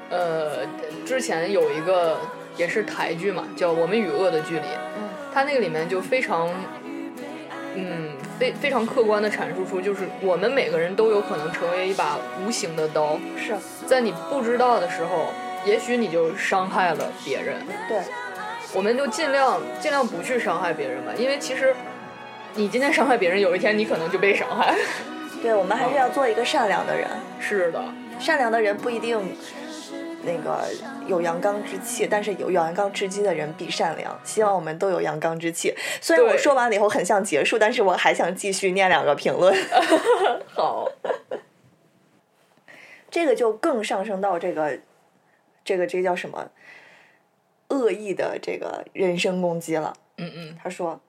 B: 呃，之前有一个也是台剧嘛，叫《我们与恶的距离》，
A: 嗯，
B: 它那个里面就非常，嗯，非非常客观的阐述出，就是我们每个人都有可能成为一把无形的刀，
A: 是
B: 在你不知道的时候，也许你就伤害了别人。
A: 对，
B: 我们就尽量尽量不去伤害别人吧，因为其实你今天伤害别人，有一天你可能就被伤害。
A: 对，我们还是要做一个善良的人。
B: 是的，
A: 善良的人不一定那个有阳刚之气，但是有阳刚之气的人必善良。希望我们都有阳刚之气。虽然我说完了以后很像结束，但是我还想继续念两个评论。
B: 好，
A: 这个就更上升到这个，这个这个叫什么恶意的这个人身攻击了。
B: 嗯嗯，
A: 他说，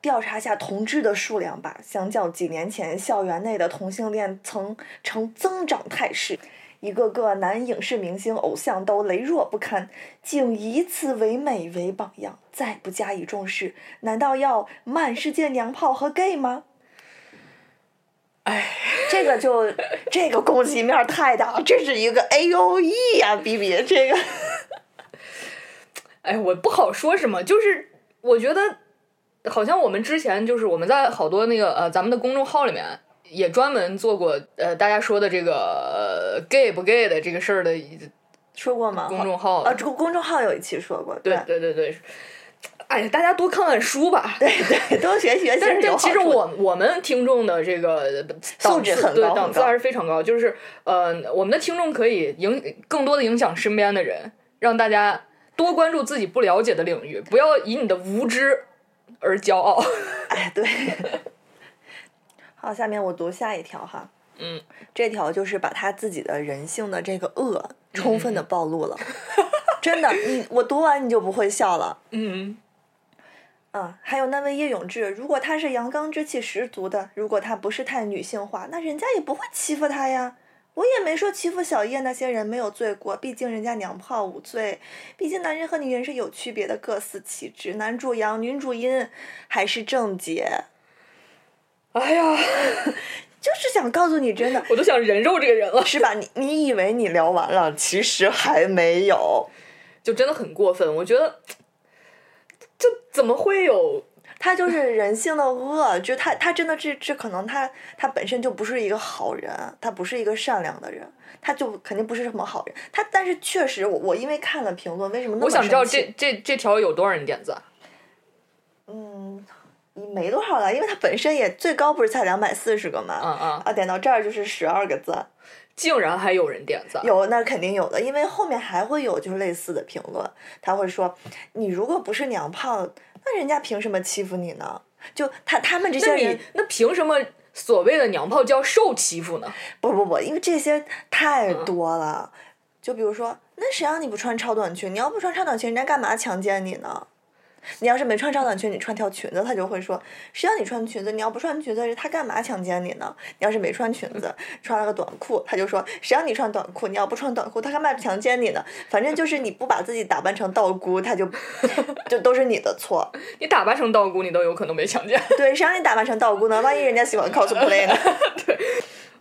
A: 调查下同志的数量吧，相较几年前，校园内的同性恋曾呈增长态势。一个个男影视明星、偶像都羸弱不堪，竟以此为美为榜样，再不加以重视，难道要满世界娘炮和 gay 吗？
B: 哎，
A: 这个就这个攻击面太大了，这是一个 A O E 呀比比这个。
B: 哎，我不好说什么，就是我觉得好像我们之前就是我们在好多那个呃咱们的公众号里面也专门做过呃大家说的这个、呃、gay 不 gay 的这个事儿的
A: 说过吗？
B: 公众号。
A: 啊，这个公众号有一期说过，
B: 对对对对，哎呀，大家多看看书吧。
A: 对对，多学学习
B: 但是其实我我们听众的这个
A: 素质
B: 对
A: 很高很高
B: 档次还是非常高，就是呃，我们的听众可以影更多的影响身边的人，让大家多关注自己不了解的领域，不要以你的无知而骄傲。
A: 哎，对。好，下面我读下一条哈。
B: 嗯，
A: 这条就是把他自己的人性的这个恶充分的
B: 嗯
A: 暴露了。真的，你我读完你就不会笑了。
B: 嗯，
A: 啊，还有那位叶永志，如果他是阳刚之气十足的，如果他不是太女性化，那人家也不会欺负他呀。我也没说欺负小叶那些人没有罪过，毕竟人家娘炮无罪。毕竟男人和女人是有区别的，各司其职，男主阳，女主阴，还是正解。
B: 哎呀，
A: 就是想告诉你，真的
B: 我都想人肉这个人了，
A: 是吧？你你以为你聊完了，其实还没有。
B: 就真的很过分。我觉得，这怎么会有？
A: 他就是人性的恶，就他他真的这这可能他他本身就不是一个好人，他不是一个善良的人，他就肯定不是什么好人。他但是确实我我因为看了评论，为什么那么
B: 我想知道这这这条有多少人点赞？
A: 嗯没多少了，因为他本身也最高不是才两百四十个嘛，
B: 嗯嗯，
A: 啊点到这儿就是十二个赞，
B: 竟然还有人点赞。
A: 有那肯定有的，因为后面还会有就是类似的评论，他会说你如果不是娘炮，那人家凭什么欺负你呢？就他他们这些
B: 那
A: 人
B: 你那凭什么所谓的娘炮叫受欺负呢？
A: 不不不，因为这些太
B: 嗯
A: 多了。就比如说，那谁让你不穿超短裙？你要不穿超短裙，人家干嘛强奸你呢？你要是没穿超短裙，你穿条裙子，他就会说，谁让你穿裙子？你要不穿裙子，他干嘛强奸你呢？你要是没穿裙子，穿了个短裤，他就说，谁让你穿短裤？你要不穿短裤，他干嘛强奸你呢？反正就是你不把自己打扮成道姑，他就 就都是你的错。
B: 你打扮成道姑，你都有可能被强奸。
A: 对，谁让你打扮成道姑呢？万一人家喜欢 cosplay 呢？
B: 对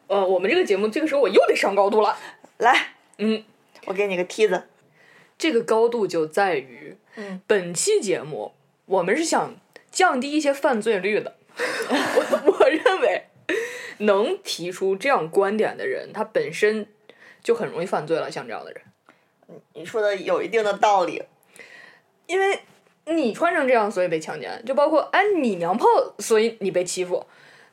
B: 呃，我们这个节目这个时候我又得上高度了。
A: 来，
B: 嗯，
A: 我给你个梯子。
B: 这个高度就在于，
A: 嗯，
B: 本期节目我们是想降低一些犯罪率的。我 我认为，能提出这样观点的人，他本身就很容易犯罪了。像这样的人，
A: 你说的有一定的道理。
B: 因为你穿成这样，所以被强奸，就包括哎你娘炮，所以你被欺负。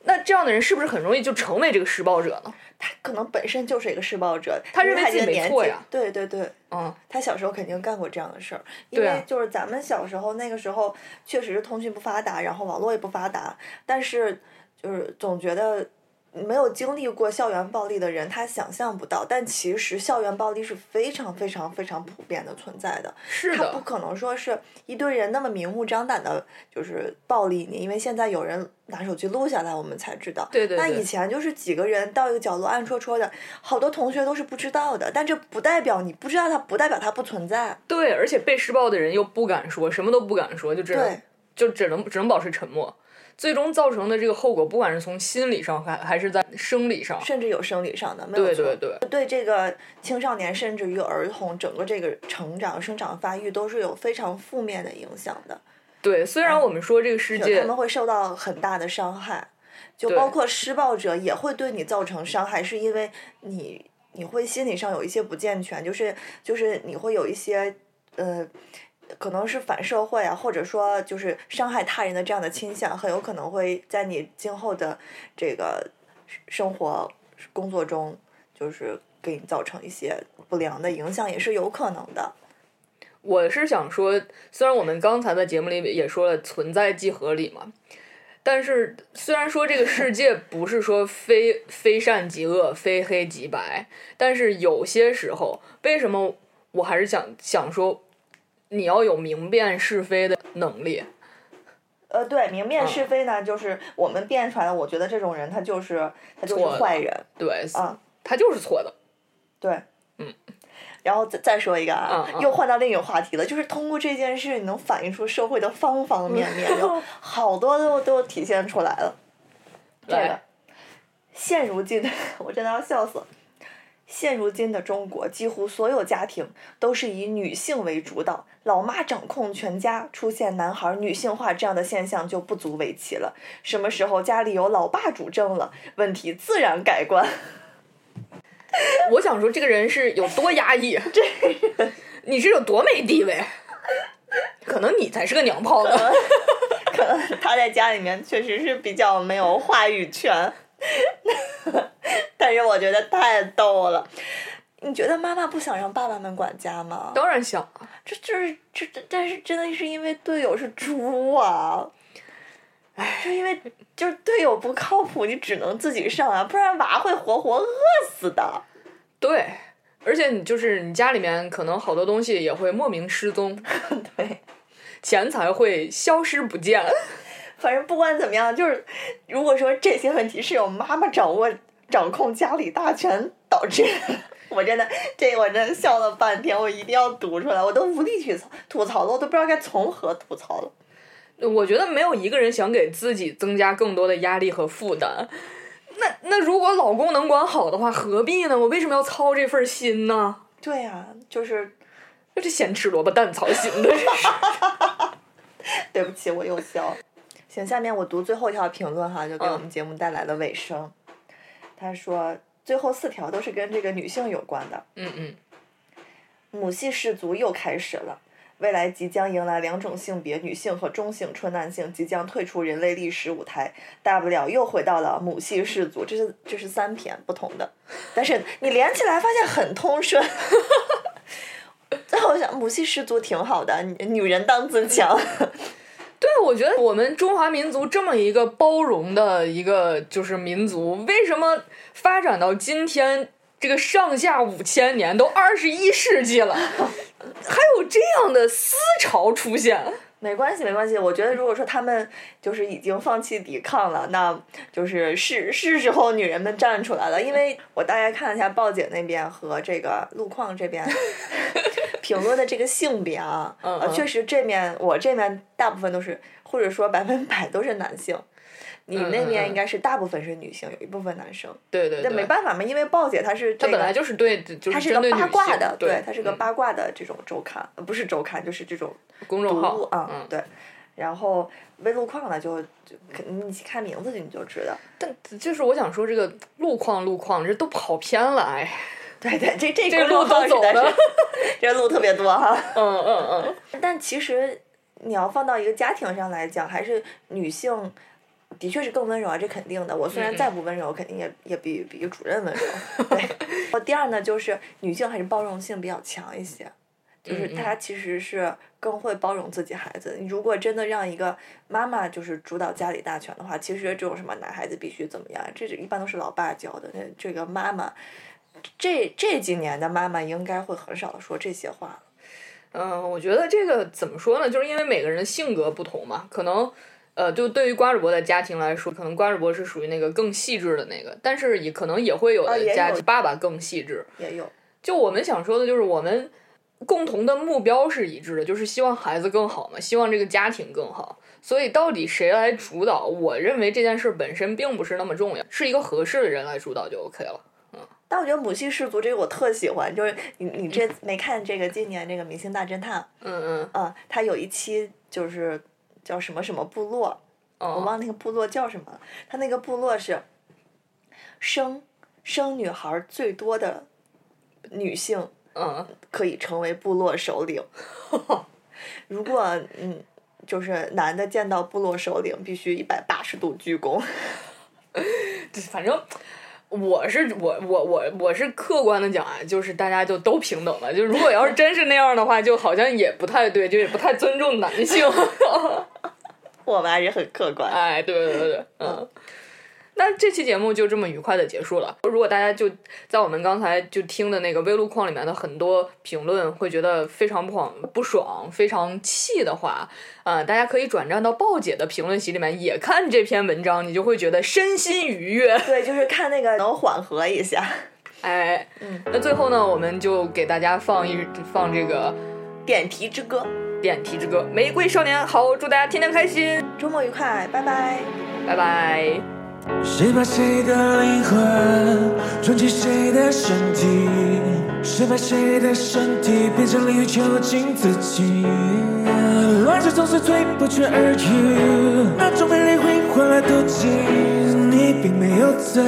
B: 那这样的人是不是很容易就成为这个施暴者呢？
A: 他可能本身就是一个施暴者，
B: 他认为自己没错呀。
A: 对对对，
B: 嗯，
A: 他小时候肯定干过这样的事儿，因为就是咱们小时候那个时候确实是通讯不发达，然后网络也不发达，但是就是总觉得没有经历过校园暴力的人，他想象不到，但其实校园暴力是非常非常非常普遍的存在的。
B: 是的，
A: 他不可能说是一堆人那么明目张胆的，就是暴力你，因为现在有人拿手机录下来，我们才知道。
B: 对对对
A: 那以前就是几个人到一个角落暗戳戳的，好多同学都是不知道的，但这不代表你不知道他，不代表他不存在。
B: 对，而且被施暴的人又不敢说，什么都不敢说，就只能就只能只能保持沉默。最终造成的这个后果，不管是从心理上还还是在生理上，
A: 甚至有生理上的，没有
B: 对对对，
A: 对这个青少年甚至于儿童整个这个成长、生长发育都是有非常负面的影响的。
B: 对。虽然我们说这个世界
A: 他们会受到很大的伤害，就包括施暴者也会对你造成伤害，是因为你你会心理上有一些不健全，就是就是你会有一些呃。可能是反社会啊，或者说就是伤害他人的这样的倾向，很有可能会在你今后的这个生活工作中，就是给你造成一些不良的影响，也是有可能的。
B: 我是想说，虽然我们刚才在节目里也说了存在即合理嘛，但是虽然说这个世界 不是说非非善即恶、非黑即白，但是有些时候，为什么我还是想想说，你要有明辨是非的能力。
A: 呃，对，明辨
B: 嗯
A: 是非呢，就是我们辨出来的。我觉得这种人他就是他就是坏人，
B: 对，
A: 啊
B: 他就是错的。
A: 对，
B: 嗯。
A: 然后再再说一个啊，
B: 嗯嗯
A: 又换到另一个话题了，就是通过这件事，你能反映出社会的方方面面，有好多都都体现出来了。这个，现如今的 我真的要笑死了。现如今的中国，几乎所有家庭都是以女性为主导，老妈掌控全家，出现男孩女性化这样的现象就不足为奇了。什么时候家里有老爸主政了，问题自然改观。
B: 我想说这个人是有多压抑，这你是有多没地位，可能你才是个娘炮呢。
A: 可能他在家里面确实是比较没有话语权，但是我觉得太逗了。你觉得妈妈不想让爸爸们管家吗？
B: 当然想啊，
A: 这就是这这，但是真的是因为队友是猪啊！哎，就因为就是队友不靠谱，你只能自己上啊，不然娃会活活饿死的。
B: 对，而且你就是你家里面可能好多东西也会莫名失踪，
A: 对，
B: 钱财会消失不见。
A: 反正不管怎么样，就是如果说这些问题是由妈妈掌握掌控家里大权导致，我真的这我真的笑了半天，我一定要读出来，我都无力去吐槽了，我都不知道该从何吐槽了。
B: 我觉得没有一个人想给自己增加更多的压力和负担。那那如果老公能管好的话，何必呢？我为什么要操这份心呢？
A: 对呀、就是就
B: 这咸吃萝卜淡操心的，这是。
A: 对不起，我又笑了。行，下面我读最后一条评论哈，就给我
B: 嗯
A: 们节目带来了尾声。他说，最后四条都是跟这个女性有关的。
B: 嗯嗯，
A: 母系氏族又开始了。未来即将迎来两种性别，女性和中性纯男性即将退出人类历史舞台，大不了又回到了母系氏族。这是这是三篇不同的，但是你连起来发现很通顺。最 后我想，母系氏族挺好的，女女人当自强。
B: 对，我觉得我们中华民族这么一个包容的一个就是民族，为什么发展到今天这个上下五千年都二十一世纪了，还有这样的思潮出现？
A: 没关系，没关系。我觉得，如果说他们就是已经放弃抵抗了，那就是是是时候女人们站出来了。因为我大概看了一下报警那边和这个路况这边 评论的这个性别啊，确实这面我这面大部分都是，或者说百分百都是男性。你
B: 嗯嗯嗯
A: 那边应该是大部分是女性，有一部分男生。
B: 对对对，
A: 那没办法嘛，因为鲍姐她是这个
B: 她本来就是对，就是
A: 她是个八卦的，
B: 对，
A: 她是个
B: 嗯
A: 八卦的这种周刊，呃不是周刊，就是这种
B: 公众号
A: 读物啊，
B: 嗯，
A: 对。然后微路况呢，就就你看名字你就知道。
B: 但就是我想说，这个路况路况这都跑偏了，哎，
A: 对对，这这
B: 这个路都走的，
A: 这路特别多哈。
B: 嗯嗯嗯，
A: 但其实你要放到一个家庭上来讲，还是女性的确是更温柔啊，这肯定的。我虽然再不温柔，肯定也也比比主任温柔。对。然后第二呢，就是女性还是包容性比较强一些。就是
B: 嗯嗯
A: 他其实是更会包容自己孩子。如果真的让一个妈妈就是主导家里大权的话，其实这种什么男孩子必须怎么样，这是一般都是老爸教的。那这个妈妈，这这几年的妈妈应该会很少说这些话了。
B: 嗯，我觉得这个怎么说呢？就是因为每个人的性格不同嘛，可能。呃，就对于瓜主播的家庭来说，可能瓜主播是属于那个更细致的那个，但是也可能也会有的家庭爸爸更细致。
A: 也有，
B: 就我们想说的，就是我们共同的目标是一致的，就是希望孩子更好嘛，希望这个家庭更好。所以到底谁来主导，我认为这件事本身并不是那么重要，是一个合适的人来主导就 OK 了。
A: 嗯但我觉得母系氏族这个我特喜欢，就是你你这 没看这个今年这个《明星大侦探》
B: 嗯嗯，
A: 啊，他有一期就是叫什么什么部落，我
B: 哦，
A: 忘那个部落叫什么了。他那个部落是生生女孩儿最多的女性
B: 嗯，
A: 可以成为部落首领。如果嗯，就是男的见到部落首领，必须一百八十度鞠躬。
B: 反正。我是我我我我是客观的讲啊，就是大家就都平等了。就如果要是真是那样的话，就好像也不太对，就也不太尊重男性。
A: 我们还是很客观。
B: 哎，对对对对，嗯。那这期节目就这么愉快的结束了。如果大家就在我们刚才就听的那个微路况里面的很多评论，会觉得非常不爽、不爽、非常气的话，呃、大家可以转战到鲍姐的评论席里面也看这篇文章，你就会觉得身心愉悦。
A: 对，就是看那个能缓和一下。
B: 哎，
A: 嗯，
B: 那最后呢，我们就给大家放一放这个
A: 点题之歌，《
B: 点题之歌》《玫瑰少年》。好，祝大家天天开心，
A: 周末愉快，拜拜。
B: 拜拜。
D: 谁把谁的灵魂装进谁的身体？谁把谁的身体变成囹圄囚禁自己？乱世总是最不缺耳语，那种美丽会换来妒忌。你并没有罪，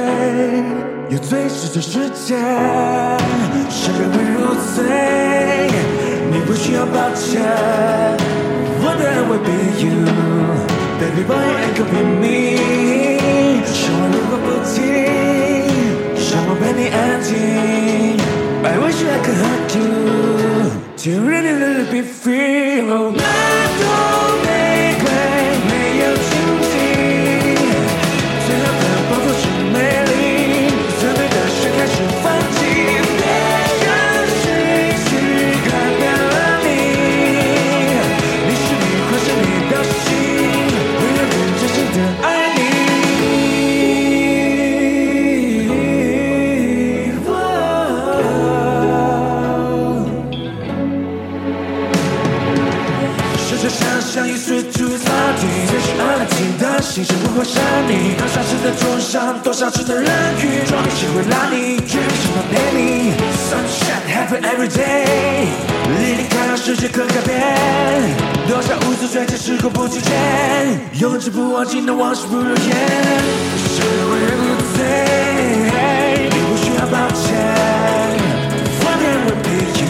D: 有罪是这世界，谁人会入罪？你不需要抱歉。What I will be you, baby boy, I could be me。生活如果不停，让我陪你安静。I wish I could hug you, to really really be free. Oh, 那会山你。多少次的桌上，多少次的人群，终于只会让你决定什么陪你。Sunshine happen every day，离离开让世界可改变。多少无数岁月时过不去间，永志不忘记那往事不如烟。是为人不醉，你不需要抱歉。One day will be you,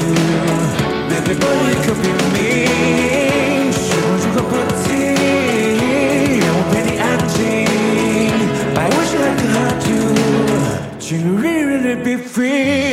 D: baby boy, it could be me。时光如何不 free。